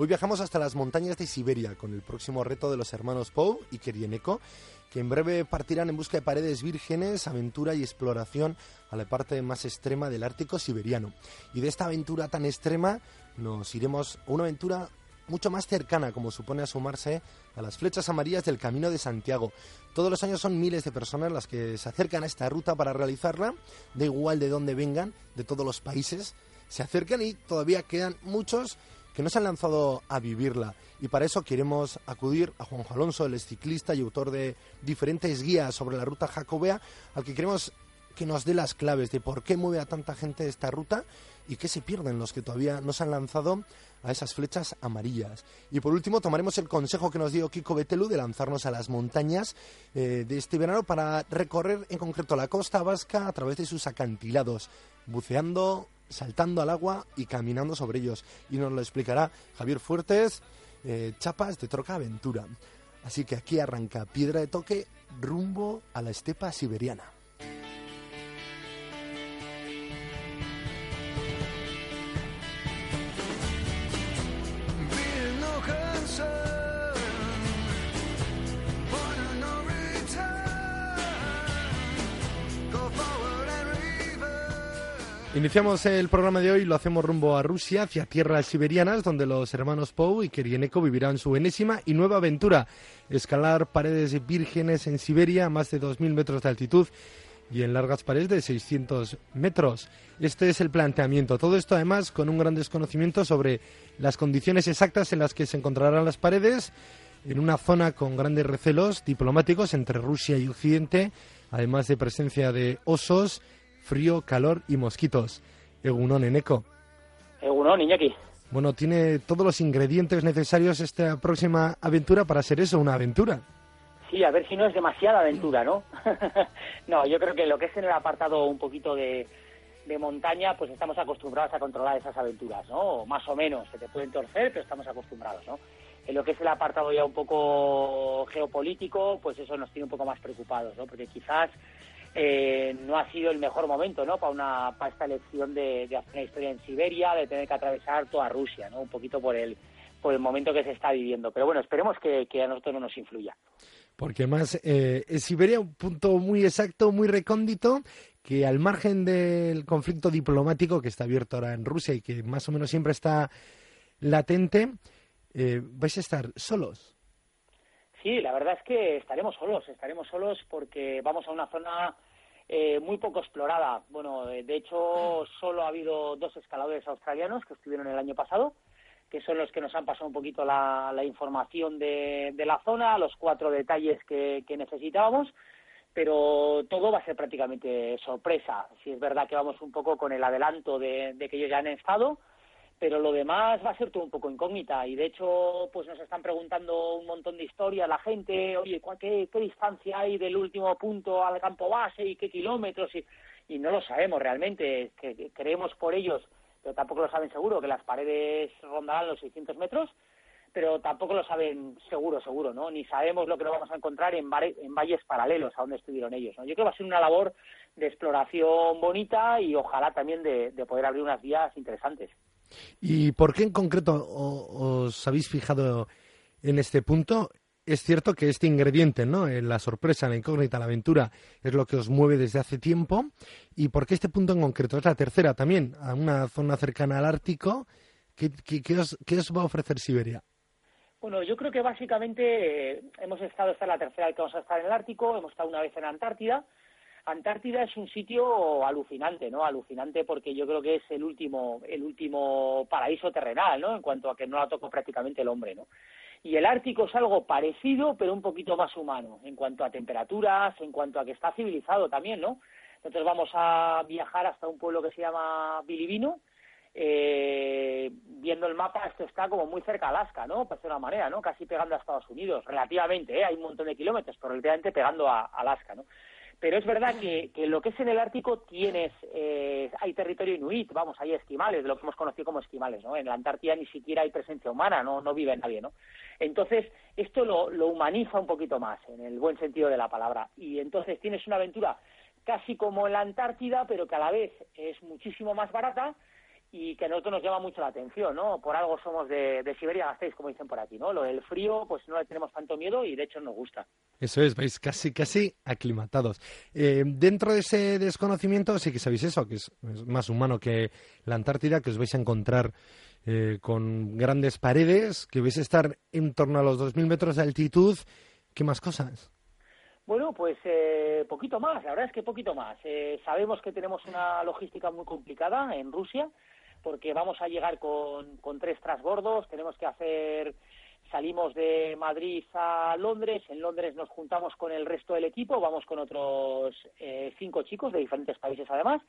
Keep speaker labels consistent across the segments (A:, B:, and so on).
A: Hoy viajamos hasta las montañas de Siberia con el próximo reto de los hermanos Pou y Kerieneko, que en breve partirán en busca de paredes vírgenes, aventura y exploración a la parte más extrema del Ártico siberiano. Y de esta aventura tan extrema nos iremos a una aventura mucho más cercana, como supone asomarse a las flechas amarillas del Camino de Santiago. Todos los años son miles de personas las que se acercan a esta ruta para realizarla, da igual de dónde vengan, de todos los países, se acercan y todavía quedan muchos que no se han lanzado a vivirla. Y para eso queremos acudir a Juanjo Alonso, el ciclista y autor de diferentes guías sobre la ruta jacobea, al que queremos que nos dé las claves de por qué mueve a tanta gente esta ruta y qué se pierden los que todavía no se han lanzado a esas flechas amarillas. Y por último, tomaremos el consejo que nos dio Kiko Betelu de lanzarnos a las montañas eh, de este verano para recorrer en concreto la costa vasca a través de sus acantilados, buceando, saltando al agua y caminando sobre ellos. Y nos lo explicará Javier Fuertes, eh, Chapas de Troca Aventura. Así que aquí arranca Piedra de Toque rumbo a la estepa siberiana. Iniciamos el programa de hoy, lo hacemos rumbo a Rusia, hacia tierras siberianas, donde los hermanos Pou y Kerieneko vivirán su enésima y nueva aventura, escalar paredes vírgenes en Siberia a más de 2.000 metros de altitud y en largas paredes de 600 metros. Este es el planteamiento. Todo esto además con un gran desconocimiento sobre las condiciones exactas en las que se encontrarán las paredes, en una zona con grandes recelos diplomáticos entre Rusia y Occidente, además de presencia de osos, frío, calor y mosquitos. Egunon, Eneco.
B: Egunon, Iñaki.
A: Bueno, tiene todos los ingredientes necesarios esta próxima aventura para ser eso, una aventura.
B: Sí, a ver si no es demasiada aventura, ¿no? no, yo creo que lo que es en el apartado un poquito de, de montaña, pues estamos acostumbrados a controlar esas aventuras, ¿no? Más o menos, se te pueden torcer, pero estamos acostumbrados, ¿no? En lo que es el apartado ya un poco geopolítico, pues eso nos tiene un poco más preocupados, ¿no? Porque quizás eh, no ha sido el mejor momento ¿no? para, una, para esta elección de, hacer una historia en Siberia, de tener que atravesar toda Rusia, ¿no? un poquito por el, por el momento que se está viviendo. Pero bueno, esperemos que, que a nosotros no nos influya.
A: Porque más eh, es Siberia un punto muy exacto, muy recóndito, que al margen del conflicto diplomático que está abierto ahora en Rusia y que más o menos siempre está latente, eh, vais a estar solos.
B: Sí, la verdad es que estaremos solos, estaremos solos porque vamos a una zona eh, muy poco explorada. Bueno, de hecho, solo ha habido dos escaladores australianos que estuvieron el año pasado, que son los que nos han pasado un poquito la, la información de, de, la zona, los cuatro detalles que, que necesitábamos, pero todo va a ser prácticamente sorpresa. Si es verdad que vamos un poco con el adelanto de, de que ellos ya han estado, pero lo demás va a ser todo un poco incógnita y de hecho pues nos están preguntando un montón de historias la gente, oye, ¿qué, qué distancia hay del último punto al campo base y qué kilómetros? Y, y no lo sabemos realmente, que, creemos por ellos, pero tampoco lo saben seguro, que las paredes rondarán los 600 metros, pero tampoco lo saben seguro, seguro, ¿no? Ni sabemos lo que nos vamos a encontrar en, en valles paralelos a donde estuvieron ellos, ¿no? Yo creo que va a ser una labor de exploración bonita y ojalá también de, de poder abrir unas vías interesantes.
A: ¿Y por qué en concreto os habéis fijado en este punto? es cierto que este ingrediente, ¿no? Eh, la sorpresa, la incógnita, la aventura, es lo que os mueve desde hace tiempo. ¿Y por qué este punto en concreto? Es la tercera también, a una zona cercana al Ártico. ¿Qué, os, va a ofrecer Siberia?
B: Bueno, yo creo que básicamente eh, hemos estado, esta es la tercera vez que vamos a estar en el Ártico, hemos estado una vez en Antártida. Antártida es un sitio alucinante, ¿no? Alucinante porque yo creo que es el último, el último paraíso terrenal, ¿no? En cuanto a que no la tocó prácticamente el hombre, ¿no? Y el Ártico es algo parecido, pero un poquito más humano, en cuanto a temperaturas, en cuanto a que está civilizado también, ¿no? Entonces vamos a viajar hasta un pueblo que se llama Bilibino. Eh, viendo el mapa, esto está como muy cerca a Alaska, ¿no? Por una manera, ¿no? Casi pegando a Estados Unidos, relativamente, ¿eh? Hay un montón de kilómetros, pero relativamente pegando a Alaska, ¿no? Pero es verdad que, que, lo que es en el Ártico tienes, eh, hay territorio inuit, vamos, hay esquimales, lo que hemos conocido como esquimales, ¿no? En la Antártida ni siquiera hay presencia humana, no, no vive nadie, ¿no? Entonces, esto lo, lo humaniza un poquito más, en el buen sentido de la palabra. Y entonces tienes una aventura casi como en la Antártida, pero que a la vez es muchísimo más barata, y que a nosotros nos llama mucho la atención, ¿no? Por algo somos de, de Siberia, gastéis, como dicen por aquí, ¿no? Lo del frío, pues no le tenemos tanto miedo y de hecho nos gusta.
A: Eso es, vais casi, casi aclimatados. Eh, dentro de ese desconocimiento sí que sabéis eso, que es, más humano que la Antártida, que os vais a encontrar eh, con grandes paredes, que vais a estar en torno a los 2.000 metros de altitud. ¿Qué más cosas?
B: Bueno, pues eh, poquito más, la verdad es que poquito más. Eh, sabemos que tenemos una logística muy complicada en Rusia, porque vamos a llegar con, con tres transbordos, tenemos que hacer, salimos de Madrid a Londres, en Londres nos juntamos con el resto del equipo, vamos con otros eh, cinco chicos de diferentes países además,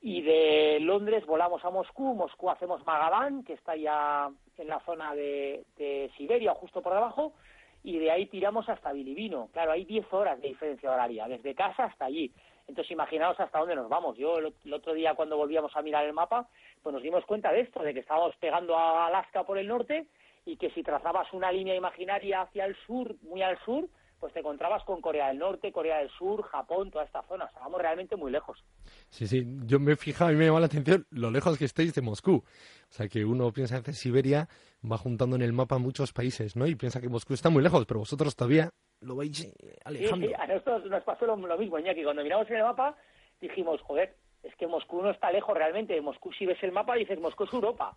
B: y de Londres volamos a Moscú, Moscú hacemos Magadan, que está ya en la zona de, de Siberia, justo por debajo, y de ahí tiramos hasta Bilibino. Claro, hay 10 horas de diferencia horaria, desde casa hasta allí. Entonces, imaginaos hasta dónde nos vamos. Yo el, otro día, cuando volvíamos a mirar el mapa, pues nos dimos cuenta de esto, de que estábamos pegando a Alaska por el norte y que si trazabas una línea imaginaria hacia el sur, muy al sur, pues te encontrabas con Corea del Norte, Corea del Sur, Japón, toda esta zona. O realmente muy lejos.
A: Sí, sí, yo me he fijado y me llama la atención lo lejos que estáis de Moscú. O sea, que uno piensa en Siberia, va juntando en el mapa muchos países, ¿no? Y piensa que Moscú está muy lejos, pero vosotros todavía lo vais eh, alejando.
B: Sí, a nosotros nos pasó lo, mismo, Iñaki. Cuando miramos en el mapa, dijimos, joder, es que Moscú no está lejos realmente. Moscú, si ves el mapa, dices, Moscú es Europa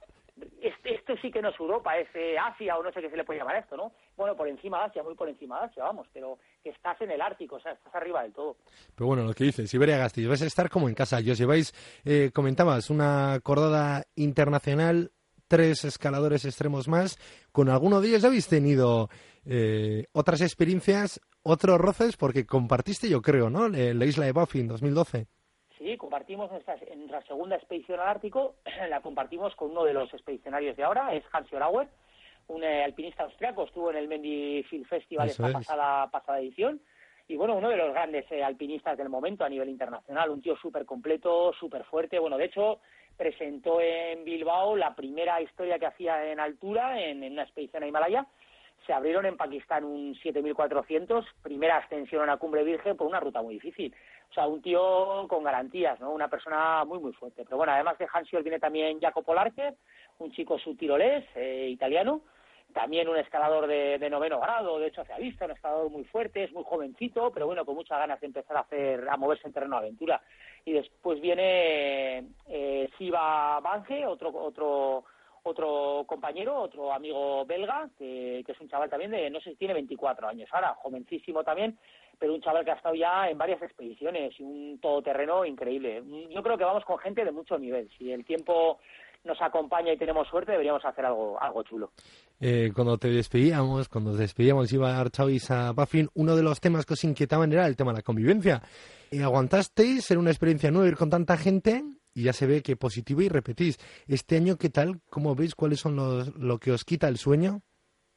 B: esto sí que no es Europa, es eh, Asia o no sé qué se le puede llamar esto, ¿no? Bueno, por encima de Asia, muy por encima de Asia, vamos, pero que estás en el Ártico, o sea, estás arriba del todo.
A: Pero bueno, lo que dices, Siberia Gasti, vais a estar como en casa. Y os lleváis, eh, comentabas, una cordada internacional, tres escaladores extremos más. Con alguno de ellos ya habéis tenido eh, otras experiencias, otros roces, porque compartiste, yo creo, ¿no? La isla de Buffy en 2012.
B: Sí, compartimos nuestra, nuestra segunda expedición al Ártico, la compartimos con uno de los expedicionarios de ahora, es Hans Jorauer, un eh, alpinista austriaco, estuvo en el Mendy Film Festival esta pasada, pasada edición, y bueno, uno de los grandes eh, alpinistas del momento a nivel internacional, un tío súper completo, súper fuerte, bueno, de hecho presentó en Bilbao la primera historia que hacía en altura en, en una expedición a Himalaya, se abrieron en Pakistán un 7400, primera ascensión a una cumbre virgen por una ruta muy difícil. O sea, un tío con garantías, ¿no? Una persona muy, muy fuerte. Pero bueno, además de Hansiol viene también Jacopo Larcher, un chico subtirolés, eh, italiano, también un escalador de, noveno grado, de hecho se ha visto, un escalador muy fuerte, es muy jovencito, pero bueno, con muchas ganas de empezar a hacer, a moverse en terreno de aventura. Y después viene eh, Siva Bange, otro, otro otro compañero, otro amigo belga, que, es un chaval también de, no sé si tiene 24 años ahora, jovencísimo también, pero un chaval que ha estado ya en varias expediciones y un todoterreno increíble. Yo creo que vamos con gente de mucho nivel. Si el tiempo nos acompaña y tenemos suerte, deberíamos hacer algo, algo chulo.
A: Eh, cuando te despedíamos, cuando nos despedíamos, iba a Chavis a Buffin, uno de los temas que os inquietaban era el tema de la convivencia. eh, ¿Aguantasteis? Era una experiencia nueva ir con tanta gente y ya se ve que positivo y repetís. Este año, ¿qué tal? ¿Cómo veis? ¿Cuáles son los, lo que os quita el sueño?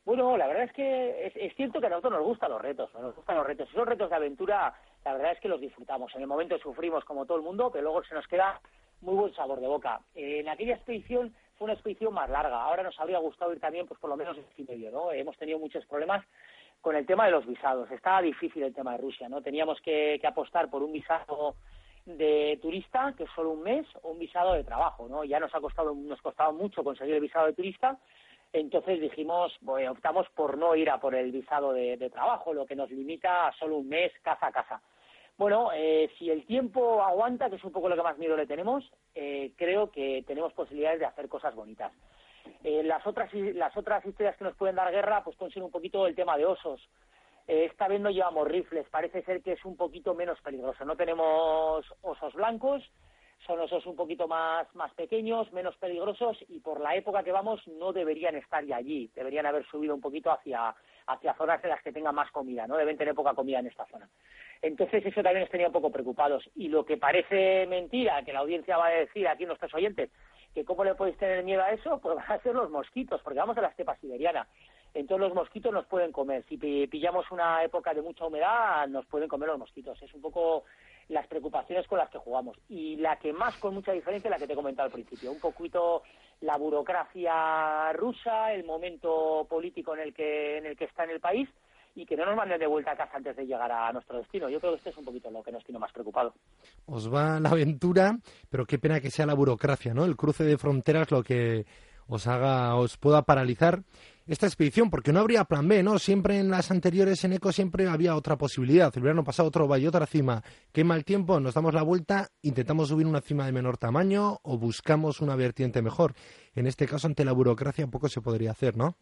B: Bueno, la verdad es que es, cierto que a nosotros nos gustan los retos, nos gustan los retos. Esos retos de aventura, la verdad es que los disfrutamos. En el momento sufrimos como todo el mundo, pero luego se nos queda muy buen sabor de boca. en aquella expedición fue una expedición más larga. Ahora nos habría gustado ir también, pues por lo menos en medio, ¿no? Hemos tenido muchos problemas con el tema de los visados. Estaba difícil el tema de Rusia, ¿no? Teníamos que apostar por un visado de turista, que es solo un mes, o un visado de trabajo, ¿no? Ya nos ha costado, nos costado mucho conseguir el visado de turista, Entonces dijimos, bueno, optamos por no ir a por el visado de, trabajo, lo que nos limita a solo un mes casa a casa. Bueno, eh, si el tiempo aguanta, que es un poco lo que más miedo le tenemos, eh, creo que tenemos posibilidades de hacer cosas bonitas. Eh, las otras las otras historias que nos pueden dar guerra, pues pueden ser un poquito el tema de osos. esta vez no llevamos rifles, parece ser que es un poquito menos peligroso. No tenemos osos blancos, son osos un poquito más, más pequeños, menos peligrosos y por la época que vamos no deberían estar ya allí, deberían haber subido un poquito hacia, hacia zonas en las que tengan más comida, no deben tener poca comida en esta zona. Entonces eso también nos tenía un poco preocupados y lo que parece mentira, que la audiencia va a decir aquí nuestros oyentes, que cómo le podéis tener miedo a eso, pues van a ser los mosquitos, porque vamos a la estepa siberiana. Entonces los mosquitos nos pueden comer. Si pillamos una época de mucha humedad, nos pueden comer los mosquitos. Es un poco las preocupaciones con las que Y la que más con mucha diferencia la que te he comentado al principio. Un poquito la burocracia rusa, el momento político en el que, en el que está en el país y que no nos manden de vuelta a casa antes de llegar a nuestro destino. Yo creo que esto es un poquito lo que nos tiene más preocupado.
A: Os va la aventura, pero qué pena que sea la burocracia, ¿no? El cruce de fronteras lo que os haga, os pueda paralizar esta expedición, porque no habría plan B, ¿no? Siempre en las anteriores en ECO siempre había otra posibilidad. El verano pasado otro valle, otra cima. Qué mal tiempo, nos damos la vuelta, intentamos subir una cima de menor tamaño o buscamos una vertiente mejor. En este caso, ante la burocracia, poco se podría hacer, ¿no?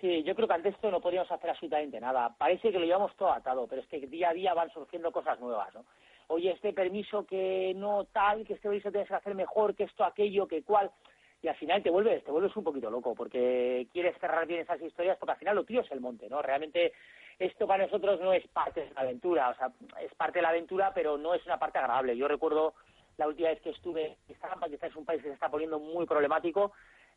B: Sí, yo creo que ante esto no podríamos hacer absolutamente nada. Parece que lo llevamos todo atado, pero es que día a día van surgiendo cosas nuevas, ¿no? Oye, este permiso que no tal, que este permiso tienes que hacer mejor, que esto, aquello, que cual y al final te vuelves, te vuelves un poquito loco porque quieres cerrar bien esas historias porque al final lo tío es el monte, ¿no? Realmente esto para nosotros no es parte de la aventura, o sea, es parte de la aventura, pero no es una parte agradable. Yo recuerdo la última vez que estuve en Estampa, que es un país que se está poniendo muy problemático,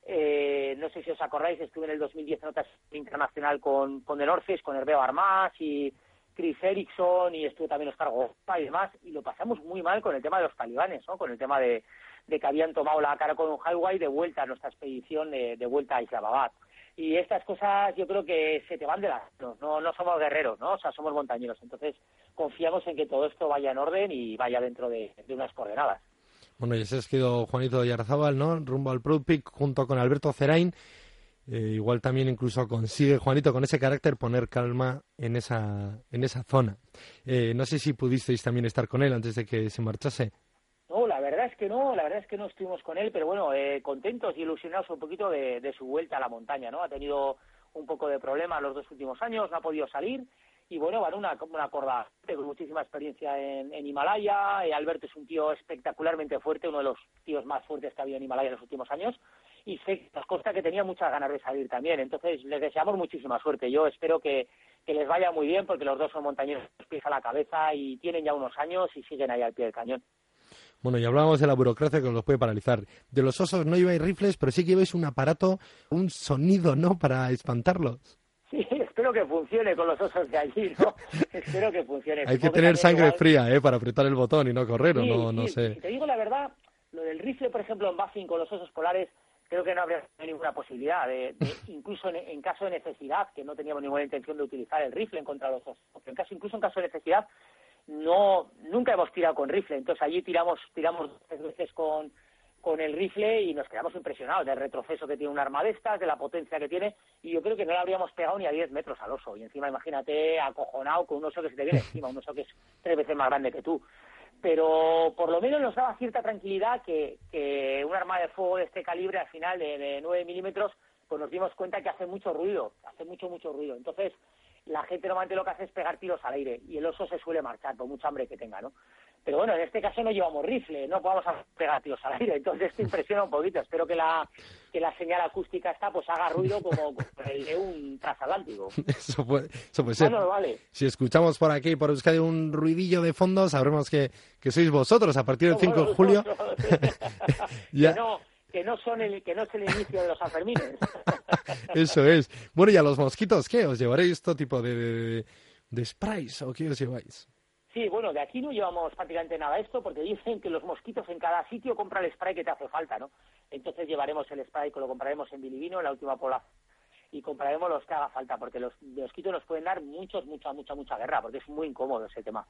B: eh, no sé si os acordáis, estuve en el 2010 en otra internacional con, con el Orces, con Herbeo Armas y Chris Erickson y estuve también Oscar Gopa y demás, y lo pasamos muy mal con el tema de los talibanes, ¿no? Con el tema de, de que habían tomado la cara con un highway de vuelta a nuestra expedición, de, vuelta a Islamabad. Y estas cosas yo creo que se te van de las no, no somos guerreros, ¿no? O sea, somos montañeros. Entonces confiamos en que todo esto vaya en orden y vaya dentro de, unas coordenadas.
A: Bueno, y ese es quedado Juanito Yarzábal, ¿no? Rumbo al Pro junto con Alberto Cerain. Eh, igual también incluso consigue Juanito con ese carácter poner calma en esa, en esa zona. Eh, no sé si pudisteis también estar con él antes de que se marchase.
B: Verdad es que no, la verdad es que no estuvimos con él, pero bueno, eh, contentos y ilusionados un poquito de, su vuelta a la montaña, ¿no? Ha tenido un poco de problemas los dos últimos años, no ha podido salir y bueno, van una, una corda con muchísima experiencia en, Himalaya. Eh, Alberto es un tío espectacularmente fuerte, uno de los tíos más fuertes que ha habido en Himalaya en los últimos años y sé nos consta que tenía muchas ganas de salir también. Entonces les deseamos muchísima suerte. Yo espero que, que les vaya muy bien porque los dos son montañeros pies a la cabeza y tienen ya unos años y siguen ahí al pie del cañón.
A: Bueno, y hablábamos de la burocracia que los puede paralizar. De los osos no lleváis rifles, pero sí que lleváis un aparato, un sonido, ¿no?, para espantarlos.
B: Sí, espero que funcione con los osos de allí, ¿no? espero que funcione.
A: Hay que tener sangre fría, ¿eh?, para apretar el botón y no correr, o no, no sé.
B: te digo la verdad, lo del rifle, por ejemplo, en Buffing con los osos polares, creo que no habría ninguna posibilidad, de, incluso en, caso de necesidad, que no teníamos ninguna intención de utilizar el rifle en contra de los osos, en caso, incluso en caso de necesidad, no nunca hemos tirado con rifle, entonces allí tiramos tiramos dos veces con con el rifle y nos quedamos impresionados del retroceso que tiene un arma de estas, de la potencia que tiene, y yo creo que no le habríamos pegado ni a 10 metros al oso. Y encima imagínate acojonado con un oso que se te viene encima, un oso que es tres veces más grande que tú. Pero por lo menos nos daba cierta tranquilidad que, que un arma de fuego de este calibre, al final de, de 9 milímetros, pues nos dimos cuenta que hace mucho ruido, hace mucho, mucho ruido. Entonces, la gente normalmente lo que hace es pegar tiros al aire y el oso se suele marchar por mucha hambre que tenga, ¿no? Pero bueno, en este caso no llevamos rifle, no podemos pegar tiros al aire, entonces esto impresiona un poquito. Espero que la que la señal acústica está pues haga ruido como el de un transatlántico.
A: Eso puede, eso puede ser.
B: vale.
A: Si escuchamos por aquí, por Euskadi, un ruidillo de fondo, sabremos que, que sois vosotros a partir del 5 de julio.
B: ya. no, que no son el que no es el inicio de los Sanfermines.
A: Eso es. Bueno, y a los mosquitos, ¿qué? ¿Os llevaréis este tipo de, de, sprays o qué os lleváis?
B: Sí, bueno, de aquí no llevamos prácticamente nada esto porque dicen que los mosquitos en cada sitio compran el spray que te hace falta, ¿no? Entonces llevaremos el spray que lo compraremos en Bilibino, en la última pola, y compraremos los que haga falta porque los mosquitos nos pueden dar muchos, mucha, mucha, mucha guerra porque es muy incómodo ese tema.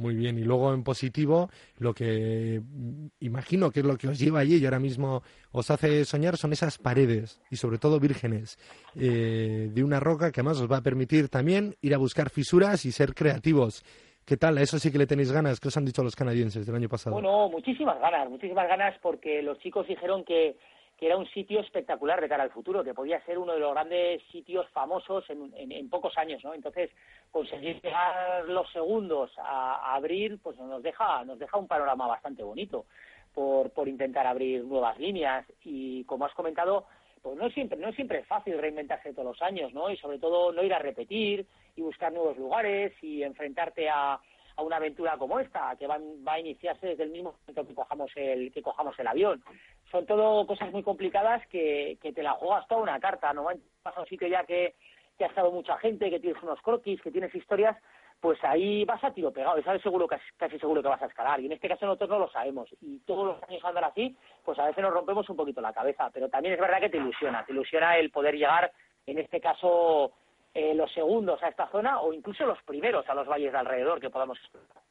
A: Muy bien, y luego en positivo, lo que mm, imagino que es lo que os lleva allí y ahora mismo os hace soñar son esas paredes, y sobre todo vírgenes, eh, de una roca que además os va a permitir también ir a buscar fisuras y ser creativos. ¿Qué tal? A eso sí que le tenéis ganas. ¿Qué os han dicho los canadienses del año pasado?
B: Bueno, muchísimas ganas, muchísimas ganas porque los chicos dijeron que que era un sitio espectacular de cara al futuro, que podía ser uno de los grandes sitios famosos en, pocos años, ¿no? Entonces, conseguir llegar los segundos a, abrir, pues nos deja, nos deja un panorama bastante bonito por, por intentar abrir nuevas líneas y, como has comentado, pues no siempre, no siempre es fácil reinventarse todos los años, ¿no? Y sobre todo no ir a repetir y buscar nuevos lugares y enfrentarte a, una aventura como esta, que va, va, a iniciarse desde el mismo momento que cojamos el, que cojamos el avión. Son todo cosas muy complicadas que, te la juegas toda una carta, ¿no? Vas a un sitio ya que, ha estado mucha gente, que tienes unos croquis, que tienes historias, pues ahí vas a tiro pegado y sabes seguro casi seguro que vas a escalar. Y en este caso nosotros no lo sabemos. Y todos los años andar así, pues a veces nos rompemos un poquito la cabeza. Pero también es verdad que te ilusiona, te ilusiona el poder llegar, en este caso, eh, los segundos a esta zona o incluso los primeros a los valles de alrededor que podamos explorar.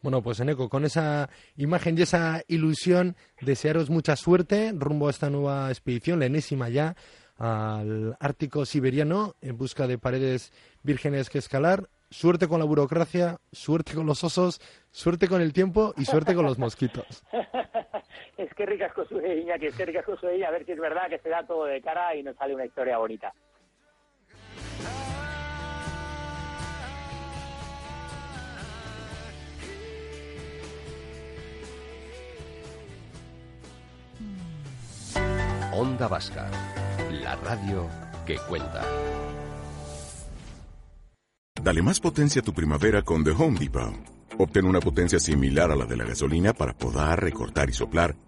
A: Bueno, pues Eneco, con esa imagen y esa ilusión, desearos mucha suerte rumbo a esta nueva expedición, la enésima ya, al Ártico Siberiano, en busca de paredes vírgenes que escalar. Suerte con la burocracia, suerte con los osos, suerte con el tiempo y suerte con los mosquitos.
B: es que ricas cosas, Iñaki, es que ricas cosas, a ver si es verdad que se da todo de cara y nos sale una historia bonita.
C: Onda Vasca, la radio que cuenta.
D: Dale más potencia a tu primavera con The Home Depot. Obtén una potencia similar a la de la gasolina para poder recortar y soplar